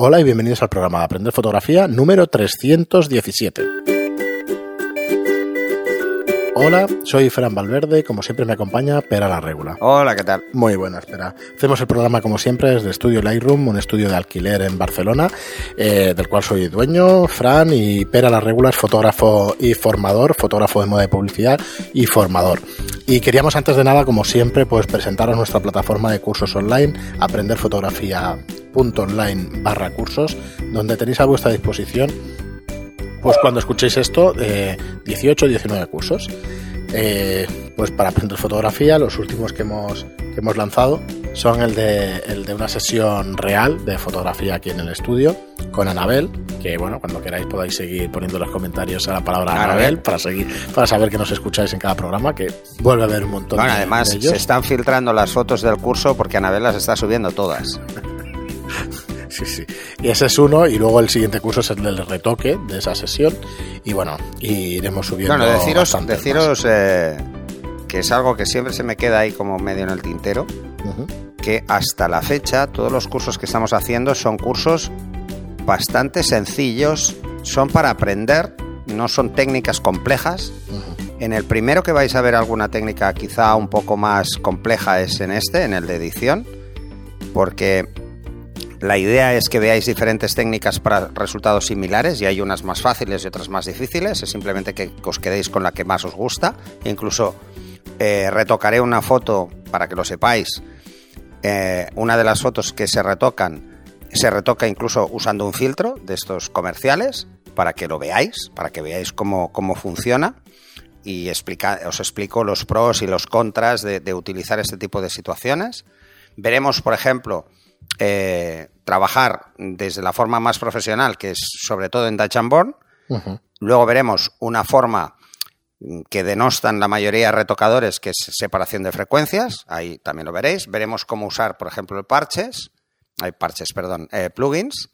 Hola y bienvenidos al programa de Aprender Fotografía número 317. Hola, soy Fran Valverde, como siempre me acompaña Pera la Regula. Hola, ¿qué tal? Muy buena, espera. Hacemos el programa como siempre desde Estudio Lightroom, un estudio de alquiler en Barcelona, eh, del cual soy dueño, Fran, y Pera la Regula es fotógrafo y formador, fotógrafo de moda y publicidad y formador. Y queríamos antes de nada, como siempre, pues presentaros nuestra plataforma de cursos online, aprenderfotografía.online barra cursos, donde tenéis a vuestra disposición, pues cuando escuchéis esto, eh, 18 o 19 cursos. Eh, pues para aprender fotografía, los últimos que hemos, que hemos lanzado son el de, el de una sesión real de fotografía aquí en el estudio con Anabel, que bueno, cuando queráis podáis seguir poniendo los comentarios a la palabra Anabel, Anabel. para seguir, para saber que nos escucháis en cada programa, que vuelve a haber un montón Bueno, de, además de ellos. se están filtrando las fotos del curso porque Anabel las está subiendo todas. Sí, sí. Y ese es uno, y luego el siguiente curso es el del retoque de esa sesión. Y bueno, y iremos subiendo. Bueno, deciros, deciros eh, que es algo que siempre se me queda ahí como medio en el tintero, que hasta la fecha todos los cursos que estamos haciendo son cursos bastante sencillos, son para aprender, no son técnicas complejas. En el primero que vais a ver alguna técnica quizá un poco más compleja es en este, en el de edición, porque la idea es que veáis diferentes técnicas para resultados similares y hay unas más fáciles y otras más difíciles, es simplemente que os quedéis con la que más os gusta. Incluso eh, retocaré una foto para que lo sepáis. Eh, una de las fotos que se retocan se retoca incluso usando un filtro de estos comerciales para que lo veáis, para que veáis cómo, cómo funciona y os explico los pros y los contras de utilizar este tipo de situaciones. Veremos, por ejemplo, eh, trabajar desde la forma más profesional, que es sobre todo en Dutch and Born. Luego veremos una forma mm, que denostan la mayoría de retocadores, que es separación de frecuencias. Ahí también lo veréis. Veremos cómo usar, por ejemplo, el parches, hay parches, perdón, eh, plugins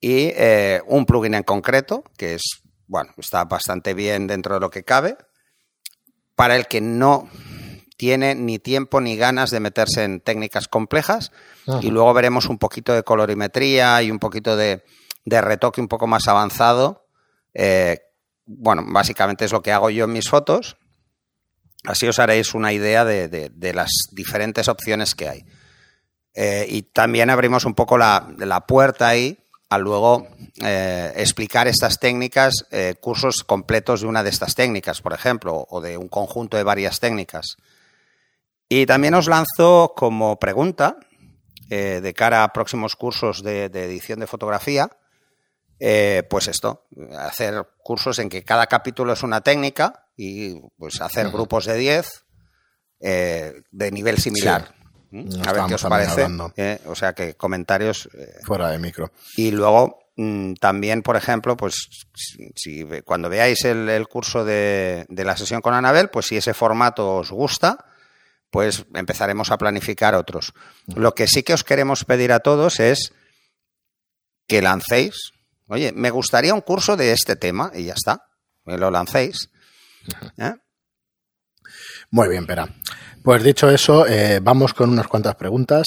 y eh, un plugin en concreto que es, bueno, está bastante bien dentro de lo que cabe para el que no tiene ni tiempo ni ganas de meterse en técnicas complejas Y luego veremos un poquito de colorimetría y un poquito de, de retoque un poco más avanzado. Eh, bueno, básicamente es lo que hago yo en mis fotos. Así os haréis una idea de, de- las diferentes opciones que hay. Eh, y también abrimos un poco la, la puerta ahí a luego eh, explicar estas técnicas, cursos completos de una de estas técnicas, por ejemplo, o de un conjunto de varias técnicas. Y también os lanzo como pregunta, eh, de cara a próximos cursos de, de edición de fotografía, eh, pues esto, hacer cursos en que cada capítulo es una técnica y pues hacer grupos de 10 eh, de nivel similar. ¿Mm? A ver qué os parece. eh, o sea que comentarios Fuera de micro. y luego mm, también, por ejemplo, pues si, cuando veáis el, el curso de, de la sesión con Anabel, pues si ese formato os gusta, pues empezaremos a planificar otros. Lo que sí que os queremos pedir a todos es que lancéis, oye, me gustaría un curso de este tema y ya está, lo lancéis. ¿eh? Muy bien, Pera. Pues dicho eso, eh, vamos con unas cuantas preguntas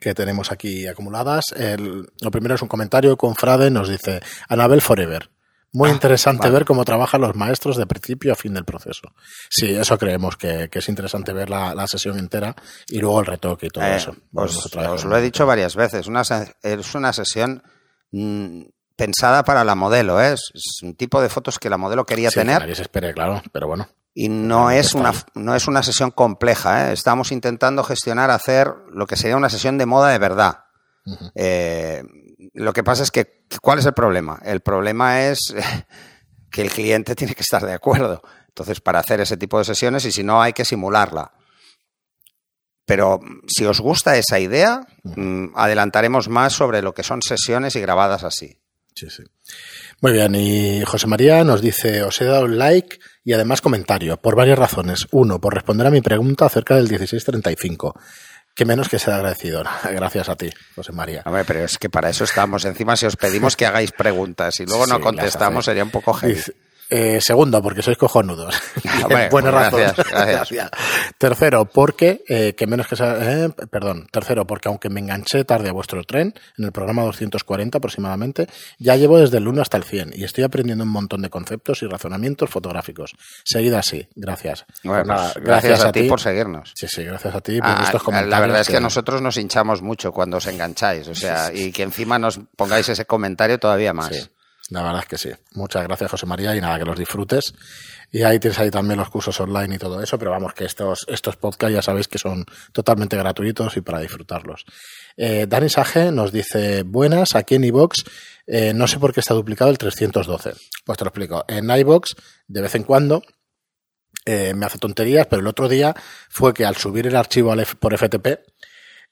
que tenemos aquí acumuladas. El- lo primero es un comentario con Frade, nos dice, Anabel Forever. Muy Ah, interesante vale. ver cómo trabajan los maestros de principio a fin del proceso. Sí, eso creemos que, que es interesante ver la, la sesión entera y luego el retoque y todo Eh, eso. os, lo he dicho varias veces, una es una sesión mm, pensada para la modelo, ¿eh? es, un tipo de fotos que la modelo quería Sí, que tener nadie se espere, claro, pero bueno. y no es, una, no es una sesión compleja. ¿eh? Estamos intentando gestionar, hacer lo que sería una sesión de moda de verdad. Eh, lo que pasa es que, ¿cuál es el problema? El problema es que el cliente tiene que estar de acuerdo. Entonces, para hacer ese tipo de sesiones, y si no, hay que simularla. Pero mm, si os gusta esa idea, mm, adelantaremos más sobre lo que son sesiones y grabadas así. Sí, sí. Muy bien, y José María nos dice, os he dado like y además comentario, por varias razones. Uno, por responder a mi pregunta acerca del 1635. Que menos que ser agradecido. Gracias a ti, José María. Hombre, pero es que para eso estamos. Encima, si os pedimos que hagáis preguntas y luego no Sí, contestamos, sería un poco heavy. Dice, Eh, segundo, porque sois cojonudos. Hombre, Buena pues razón. gracias, gracias. Tercero, porque, eh, que menos que sea, eh, perdón, tercero, porque aunque me enganché tarde a vuestro tren, en el programa 240 aproximadamente, ya llevo desde el 1 hasta el 100 y estoy aprendiendo un montón de conceptos y razonamientos fotográficos. Seguid así, gracias. Bueno, Pues nada, pues gracias, a, ti por seguirnos. Sí, sí, gracias a ti por Ah, estos comentarios. la verdad es que que- nosotros nos hinchamos mucho cuando os engancháis, o sea, y que encima nos pongáis ese comentario todavía más. Sí, la verdad es que sí. Muchas gracias, José María, y nada, que los disfrutes. Y ahí tienes ahí también los cursos online y todo eso, pero vamos, que estos, estos podcasts ya sabéis que son totalmente gratuitos y para disfrutarlos. Eh, Dani Sage nos dice, buenas, aquí en iVox, eh, no sé por qué está duplicado el 312. Pues te lo explico. En iVox, de vez en cuando, eh, me hace tonterías, pero el otro día fue que al subir el archivo por FTP,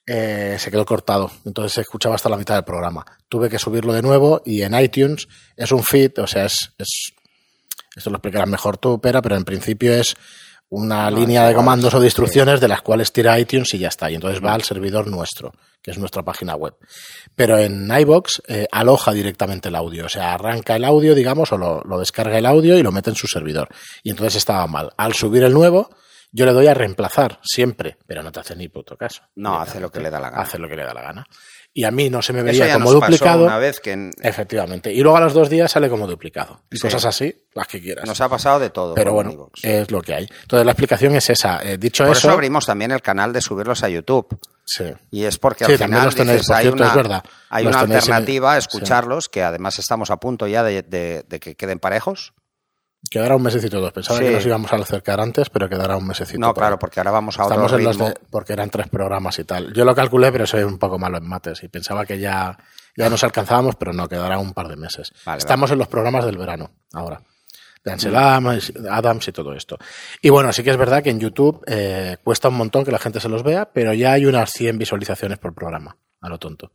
eh, se quedó cortado. Entonces se escuchaba hasta la mitad del programa. Tuve que subirlo de nuevo y en iTunes es un feed, o sea, es, es esto lo explicarás mejor tú, Pera, pero en principio es una No, línea de comandos o de instrucciones de las cuales tira iTunes y ya está. Y entonces va al servidor nuestro, que es nuestra página web. Pero en iBox eh, aloja directamente el audio. O sea, arranca el audio, digamos, o lo, lo descarga el audio y lo mete en su servidor. Y entonces estaba mal. Al subir el nuevo, yo le doy a reemplazar siempre, pero no te hace ni puto caso. No, hace lo que le da la gana. Hace lo que le da la gana. Y a mí no se me veía como nos pasó duplicado. una vez que en- Efectivamente. Y luego a los dos días sale como duplicado. Y Sí. cosas así, las que quieras. nos ha pasado de todo. Pero bueno, es lo que hay. Entonces la explicación es esa. Eh, dicho Por eso, eso abrimos también el canal de subirlos a YouTube. sí. Y es porque al final los tenéis, dices, por hay cierto, una, es verdad. hay Los una en- alternativa a sí. escucharlos, que además estamos a punto ya de, de- de que queden parejos. Quedará un mesecito dos. Pensaba Sí. que nos íbamos a acercar antes, pero quedará un mesecito. No, claro, ahí. porque ahora vamos a otro Estamos en los de, porque eran tres programas y tal. Yo lo calculé, pero soy un poco malo en mates y pensaba que ya, ya nos alcanzábamos, pero no, quedará un par de meses. Vale, Estamos en los programas del verano ahora. De Ansel Adams, Adams y todo esto. Y bueno, sí que es verdad que en YouTube eh, cuesta un montón que la gente se los vea, pero ya hay unas 100 visualizaciones por programa, a lo tonto.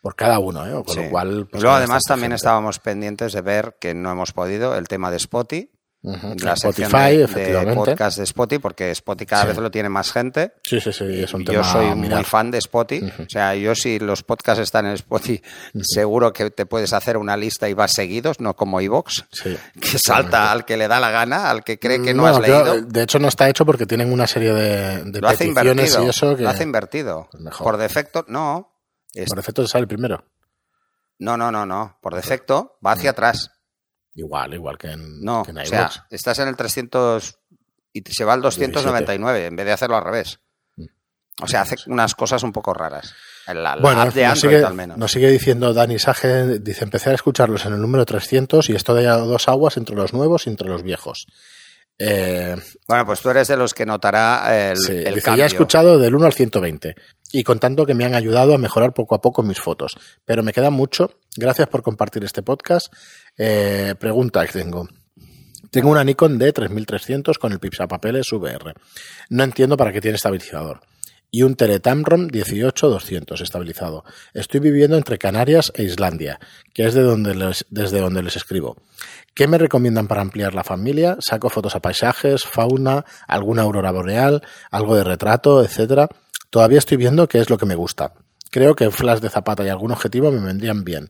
Por cada uno, ¿eh? Con Sí. lo cual. pues, luego además también gente. estábamos pendientes de ver que no hemos podido el tema de Spotify. La Spotify, de- de, efectivamente. podcast de Spotify, porque Spotify cada Sí. vez lo tiene más gente. Sí, sí, sí, es un yo tema soy a muy fan de Spotify. O sea, yo si los podcasts están en Spotify, seguro que te puedes hacer una lista y vas seguidos, no como iVoox, Sí. que salta al que le da la gana, al que cree que no, No, has creo- leído. de hecho, no está hecho porque tienen una serie de, de Lo peticiones y eso que Lo hace invertido. Pues mejor. Por defecto, no. Por defecto te sale primero. No, no, no, no. Por defecto va hacia atrás. Igual, igual que en, No. que en O sea, estás en el 300 y se va al 299 en vez de hacerlo al revés. O sea, hace unas cosas un poco raras. La, la Bueno, de nos Android sigue, al menos. nos sigue diciendo Dani Sage, dice, empecé a escucharlos en el número 300 y esto da dos aguas entre los nuevos y entre los viejos. Eh, Bueno, pues tú eres de los que notará el, sí, el dice, cambio. ya he escuchado del 1 al 120 y contando que me han ayudado a mejorar poco a poco mis fotos, pero me queda mucho. Gracias por compartir este podcast. Eh, pregunta que tengo. Tengo una Nikon D 3300 con el Pipsapapeles VR. No entiendo para qué tiene estabilizador. Y un Teletamron 18200 estabilizado. Estoy viviendo entre Canarias e Islandia, que es de donde les- desde donde les escribo. ¿Qué me recomiendan para ampliar la familia? Saco fotos a paisajes, fauna, alguna aurora boreal, algo de retrato, etcétera. Todavía estoy viendo qué es lo que me gusta. Creo que flash de zapata y algún objetivo me vendrían bien.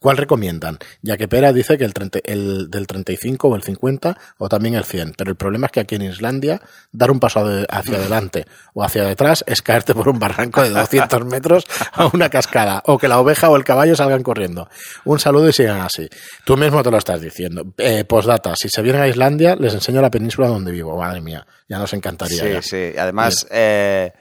¿Cuál recomiendan? Ya que Pera dice que el, 30 el del 35 o el 50 o también el 100, pero el problema es que aquí en Islandia dar un paso hacia adelante o hacia detrás es caerte por un barranco de 200 metros a una cascada o que la oveja o el caballo salgan corriendo. Un saludo y sigan así. Tú mismo te lo estás diciendo. Eh, postdata, si se vienen a Islandia les enseño la península donde vivo. Madre mía, ya nos encantaría. Sí, ya. sí. Además, eh,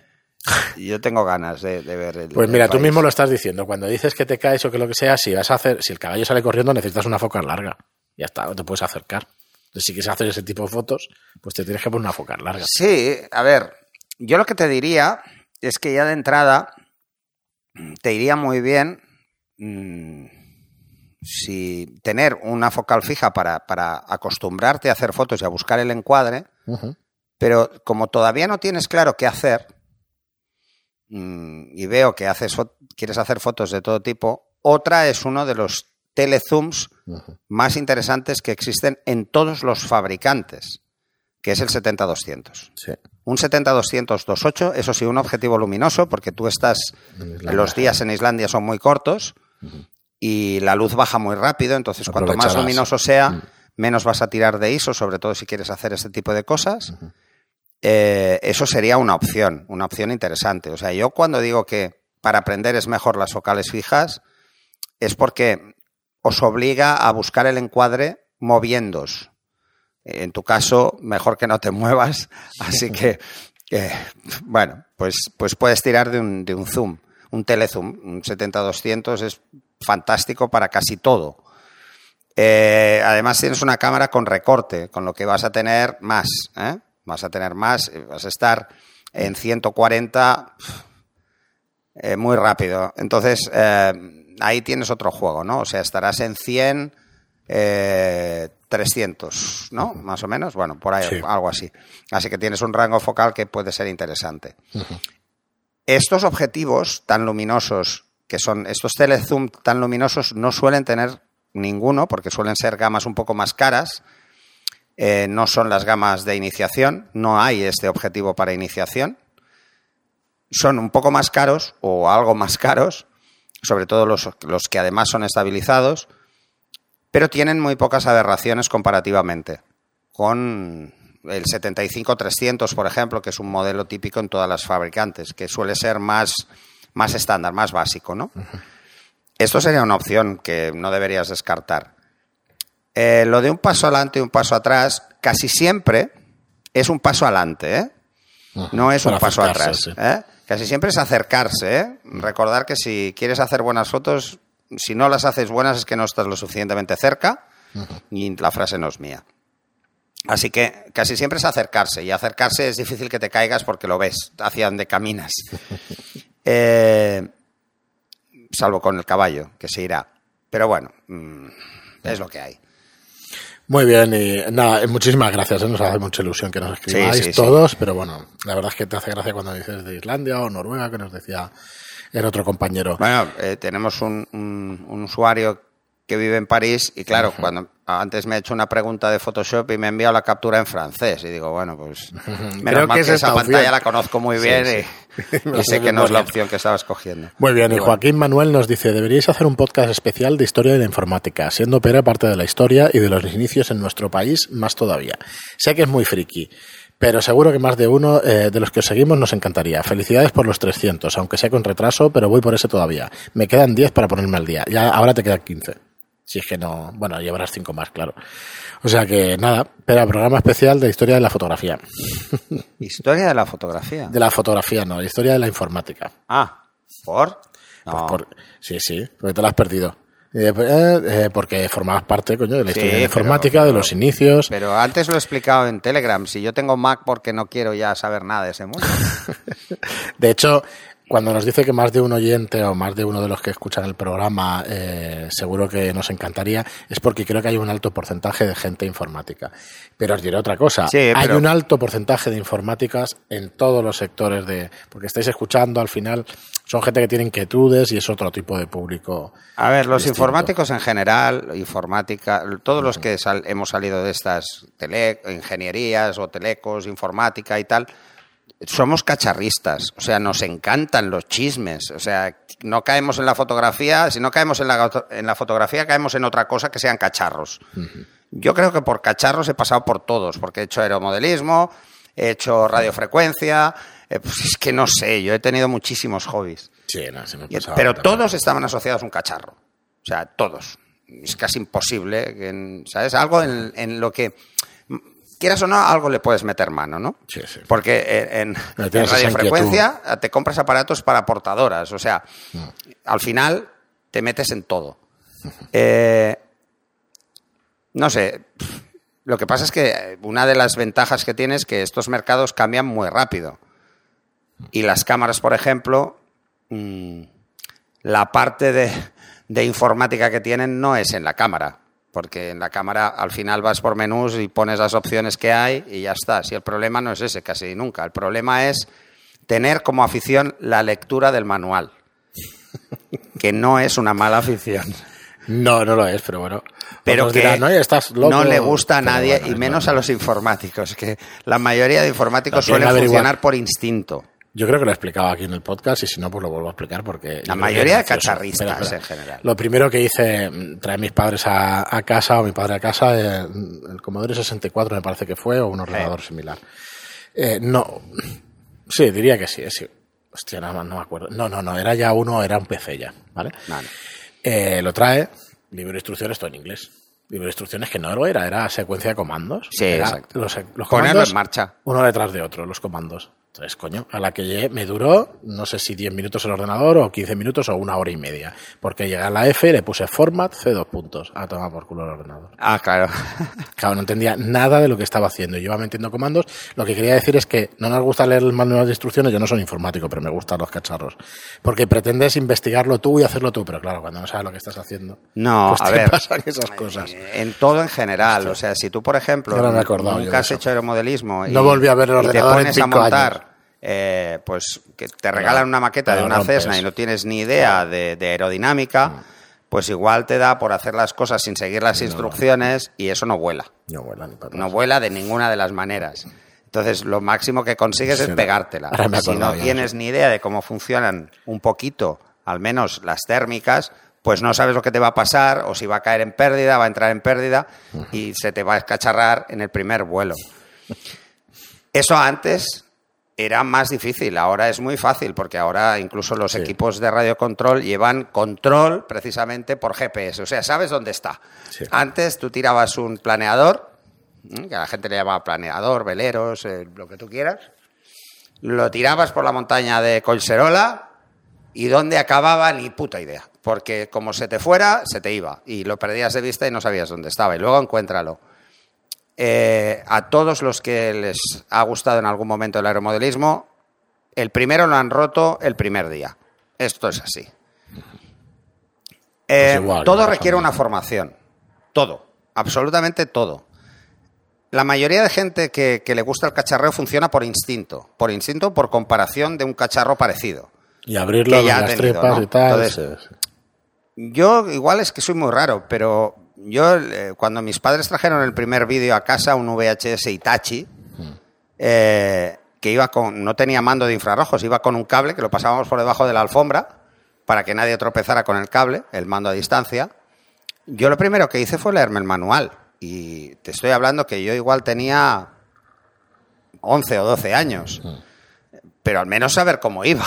yo tengo ganas de, de ver el. Pues el mira, tú país. mismo lo estás diciendo. Cuando dices que te caes o que lo que sea, si vas a hacer, si el caballo sale corriendo, necesitas una foca larga. Ya está, no te puedes acercar. Entonces, si quieres hacer ese tipo de fotos, pues te tienes que poner una foca larga. Sí, a ver, yo lo que te diría es que ya de entrada te iría muy bien mm, si tener una focal fija para, para acostumbrarte a hacer fotos y a buscar el encuadre, pero como todavía no tienes claro qué hacer mm, y veo que haces, quieres hacer fotos de todo tipo, otra es uno de los telezooms más interesantes que existen en todos los fabricantes, que es el 70-200. Sí. Un 70-200-28, eso sí, un objetivo luminoso, porque tú estás, los días en Islandia son muy cortos y la luz baja muy rápido, entonces cuanto más luminoso sea, menos vas a tirar de ISO, sobre todo si quieres hacer este tipo de cosas. Eh, eso sería una opción, una opción interesante. O sea, yo cuando digo que para aprender es mejor las focales fijas, es porque os obliga a buscar el encuadre moviéndos. En tu caso, mejor que no te muevas, así que, bueno, pues, pues puedes tirar de un, de un zoom, un telezoom, un 70-200 es fantástico para casi todo. Eh, además tienes una cámara con recorte, con lo que vas a tener más, ¿eh? Vas a tener más, vas a estar en 140 eh, muy rápido. Entonces, ahí tienes otro juego, ¿no? O sea, estarás en 100, 300, ¿no? Más o menos, bueno, por ahí, algo así. Así que tienes un rango focal que puede ser interesante. Estos objetivos tan luminosos, que son estos telezoom tan luminosos, no suelen tener ninguno, porque suelen ser gamas un poco más caras. Eh, no son las gamas de iniciación, no hay este objetivo para iniciación. Son un poco más caros o algo más caros, sobre todo los, los que además son estabilizados, pero tienen muy pocas aberraciones comparativamente con el 75-300, por ejemplo, que es un modelo típico en todas las fabricantes, que suele ser más, más estándar, más básico, ¿no? Esto sería una opción que no deberías descartar. Eh, lo de un paso adelante y un paso atrás, casi siempre es un paso adelante, ¿eh? No es un paso atrás. ¿eh? Casi siempre es acercarse. ¿eh? Recordar que si quieres hacer buenas fotos, si no las haces buenas es que no estás lo suficientemente cerca y la frase no es mía. Así que casi siempre es acercarse y acercarse es difícil que te caigas porque lo ves hacia donde caminas. Eh, salvo con el caballo, que se irá. Pero bueno, mm, es lo que hay. Muy bien, y nada, muchísimas gracias, ¿eh? nos hace mucha ilusión que nos escribáis todos, pero bueno, la verdad es que te hace gracia cuando dices de Islandia o Noruega, que nos decía el otro compañero. Bueno, eh, tenemos un, un, usuario que vive en París y claro, cuando antes me ha hecho una pregunta de Photoshop y me ha enviado la captura en francés y digo, bueno, pues menos mal que, esa pantalla la conozco muy bien y, sé que no es la opción que estaba escogiendo. Muy bien, y, Joaquín Manuel nos dice, deberíais hacer un podcast especial de historia de la informática, siendo Pera parte de la historia y de los inicios en nuestro país más todavía. Sé que es muy friki, pero seguro que más de uno eh, de los que os seguimos nos encantaría. Felicidades por los 300, aunque sea con retraso, pero voy por ese todavía. Me quedan 10 para ponerme al día. Ya ahora te quedan 15. Si es que no, bueno, llevarás cinco más, claro. O sea que nada, pero programa especial de historia de la fotografía. ¿Historia de la fotografía? De la fotografía, no, historia de la informática. Ah, ¿por? Pues por sí, sí, porque te lo has perdido. Eh, eh, eh, porque formabas parte, coño, de la historia de la informática, de los inicios. Pero antes lo he explicado en Telegram. Si yo tengo Mac porque no quiero ya saber nada de ese mundo. de hecho, cuando nos dice que más de un oyente o más de uno de los que escuchan el programa eh, seguro que nos encantaría, es porque creo que hay un alto porcentaje de gente informática. Pero os diré otra cosa, hay un alto porcentaje de informáticas en todos los sectores de... porque estáis escuchando al final, son gente que tiene inquietudes y es otro tipo de público. A ver, los informáticos en general, informática, todos los que hemos salido de estas tele, ingenierías o telecos, informática y tal, somos cacharristas, o sea, nos encantan los chismes, o sea, no caemos en la fotografía, si no caemos en la, en la fotografía, caemos en otra cosa que sean cacharros. Yo creo que por cacharros he pasado por todos, porque he hecho aeromodelismo, he hecho radiofrecuencia, eh, pues es que no sé, yo he tenido muchísimos hobbies. Sí, no, se me pero todos estaban asociados a un cacharro, o sea, todos. Es casi imposible, ¿sabes? Algo en lo que quieras o no, algo le puedes meter mano, ¿no? Sí, sí. Porque en, radiofrecuencia te compras aparatos para portadoras, o sea, mm. al final te metes en todo. Eh, no sé, lo que pasa es que una de las ventajas que tienes es que estos mercados cambian muy rápido. Y las cámaras, por ejemplo, mm, la parte de informática que tienen no es en la cámara porque en la cámara al final vas por menús y pones las opciones que hay y ya está. Si el problema no es ese casi nunca, el problema es tener como afición la lectura del manual, que no es una mala afición. No, no lo es, pero bueno. Pero que ¿no? le gusta a nadie, y menos a los informáticos, que la mayoría de informáticos suelen funcionar por instinto. Yo creo que lo he explicado aquí en el podcast y si no, pues lo vuelvo a explicar porque... La mayoría de cacharristas en general. Lo primero que hice, mm, traer a mis padres a, casa o mi padre a casa, eh, el Commodore 64 me parece que fue o un ordenador similar. Eh, no, sí, diría que sí, sí. Hostia, nada más no me acuerdo. No, no, no, era ya uno, era un PC ya, ¿vale? Vale. Eh, lo trae, libro de instrucciones todo en inglés. Libro de instrucciones que no lo era, era secuencia de comandos. Sí, Era exacto. Los, los Ponerlo comandos en marcha. uno detrás de otro, los comandos. Entonces, coño, a la que llegué me duró, no sé si 10 minutos el ordenador o 15 minutos o una hora y media. Porque llegué a la F le puse format C2 puntos. A tomar por culo el ordenador. Ah, claro. Claro, no entendía nada de lo que estaba haciendo. Yo iba metiendo comandos. Lo que quería decir es que no nos gusta leer el manual de instrucciones. Yo no soy informático, pero me gustan los cacharros. Porque pretendes investigarlo tú y hacerlo tú. Pero claro, cuando no sabes lo que estás haciendo, No, pues a te ver. pasan esas cosas. En todo en general. O sea, si tú, por ejemplo, no nunca has hecho aeromodelismo y, No volví a ver el y te ordenador en pones a cinco montar, años. Eh, pues que te regalan una maqueta de una rompes. Cessna y no tienes ni idea de, de aerodinámica, pues igual te da por hacer las cosas sin seguir las instrucciones y eso no vuela. No vuela ni para No vuela de ninguna de las maneras. Entonces, lo máximo que consigues Sí, es pegártela. Si no tienes ni idea de cómo funcionan un poquito, al menos las térmicas, pues no sabes lo que te va a pasar, o si va a caer en pérdida, va a entrar en pérdida, y se te va a escacharrar en el primer vuelo. Eso antes era más difícil, ahora es muy fácil, porque ahora incluso los Sí. equipos de radiocontrol llevan control precisamente por GPS, o sea, sabes dónde está. Sí. Antes tú tirabas un planeador, que a la gente le llamaba planeador, veleros, eh, lo que tú quieras, lo tirabas por la montaña de Colserola y dónde acababa ni puta idea, porque como se te fuera, se te iba y lo perdías de vista y no sabías dónde estaba y luego encuéntralo. Eh, a todos los que les ha gustado en algún momento el aeromodelismo, el primero lo han roto el primer día. Esto es así. Eh, igual, todo requiere una formación. Todo. Absolutamente todo. La mayoría de gente que, que le gusta el cacharreo funciona por instinto. Por instinto, por comparación de un cacharro parecido. Y abrirlo ha las tenido, tripas ¿no? y tal. Entonces. Yo igual es que soy muy raro, pero yo eh, cuando mis padres trajeron el primer vídeo a casa, un VHS Itachi, eh, que iba con, no tenía mando de infrarrojos, iba con un cable que lo pasábamos por debajo de la alfombra para que nadie tropezara con el cable, el mando a distancia. Yo lo primero que hice fue leerme el manual y te estoy hablando que yo igual tenía 11 o 12 años, pero al menos saber cómo iba.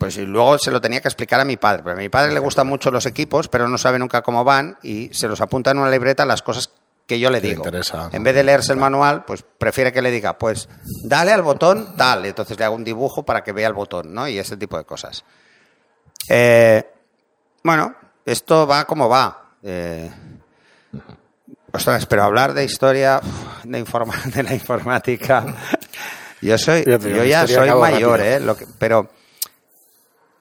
Pues y luego se lo tenía que explicar a mi padre. Pero a mi padre le gustan mucho los equipos, pero no sabe nunca cómo van y se los apunta en una libreta las cosas que yo le le digo. interesa. En vez de leerse el manual, pues prefiere que le diga, pues dale al botón tal. Entonces le hago un dibujo para que vea el botón, ¿no? Y ese tipo de cosas. Eh, bueno, esto va como va. Eh, ostras, pero hablar de historia, de, informa- de la informática. Yo soy, yo ya soy mayor. ¿eh? Lo que- pero,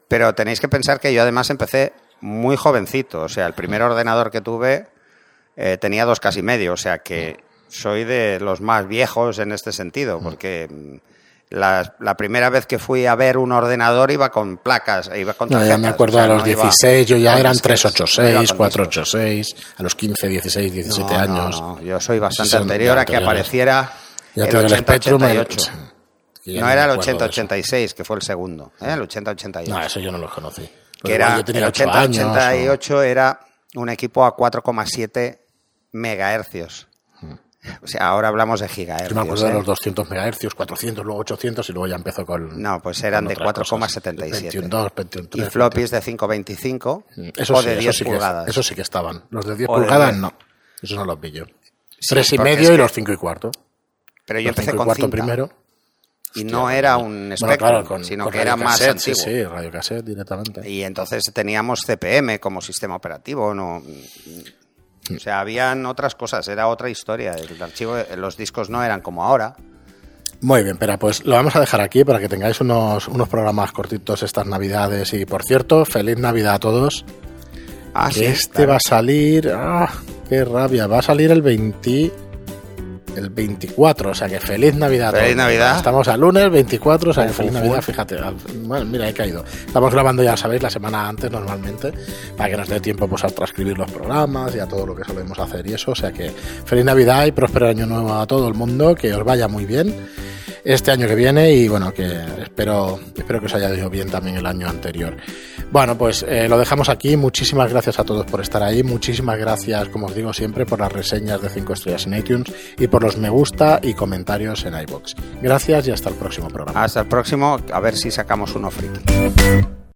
pero tenéis que pensar que yo además empecé muy jovencito. O sea, el primer ordenador que tuve eh, tenía dos casi medio. O sea que soy de los más viejos en este sentido, porque mm, la, la primera vez que fui a ver un ordenador iba con placas, iba con No, ya tarjetas, me acuerdo o sea, a los no iba 16, yo ya eran disquetes, no iba 386, con discos. 486, a los 15, 16, 17 No, años. Yo soy bastante anterior a que apareciera Ya el el Spectrum, el- 80-88. No era el acuerdo de eso. 80-86, que fue el segundo, ¿eh? el 80-88. No, eso yo no los conocí. que era yo tenía el 8 años. o- 80-88 era un equipo a 4,7 megahercios. O sea, ahora hablamos de gigahercios. Yo me acuerdo de ¿eh? los 200 megahercios, 400, luego 800 y luego ya empezó con. No, pues eran de otras cosas. 4,77. 21, 21, Y floppies de 525 Eso o sí, de eso 10 sí pulgadas. Que, eso sí que estaban. Los de 10 O de pulgadas 10. no. Esos no los vi yo. Sí, Tres y medio y que- los cinco y cuarto. Pero yo los empecé cinco y con cuarto cinta, primero. Y no era un Bueno, Spectrum, claro, con, sino con que era más antiguo. Sí, sí, radiocassette directamente. Y entonces teníamos CPM como sistema operativo, no. O sea, habían otras cosas, era otra historia. El archivo, los discos no eran como ahora. Muy bien, pero pues lo vamos a dejar aquí para que tengáis unos, unos programas cortitos estas navidades. Y por cierto, feliz Navidad a todos. Ah, que sí, este claro. va a salir. ¡Ah! ¡Qué rabia! Va a salir el 20. El 24, o sea que feliz Navidad. Feliz. Navidad. Estamos al lunes 24, o sea que feliz Navidad, fíjate. Bueno, mira, he caído. Estamos grabando, ya sabéis, la semana antes normalmente, para que nos dé tiempo pues, a transcribir los programas y a todo lo que solemos hacer y eso. O sea que feliz Navidad y próspero año nuevo a todo el mundo, que os vaya muy bien. Este año que viene y bueno, que espero, espero que os haya ido bien también el año anterior. Bueno, pues eh, lo dejamos aquí. Muchísimas gracias a todos por estar ahí. Muchísimas gracias, como os digo siempre, por las reseñas de 5 estrellas en iTunes y por los me gusta y comentarios en iBox. Gracias y hasta el próximo programa. Hasta el próximo, a ver si sacamos uno friki.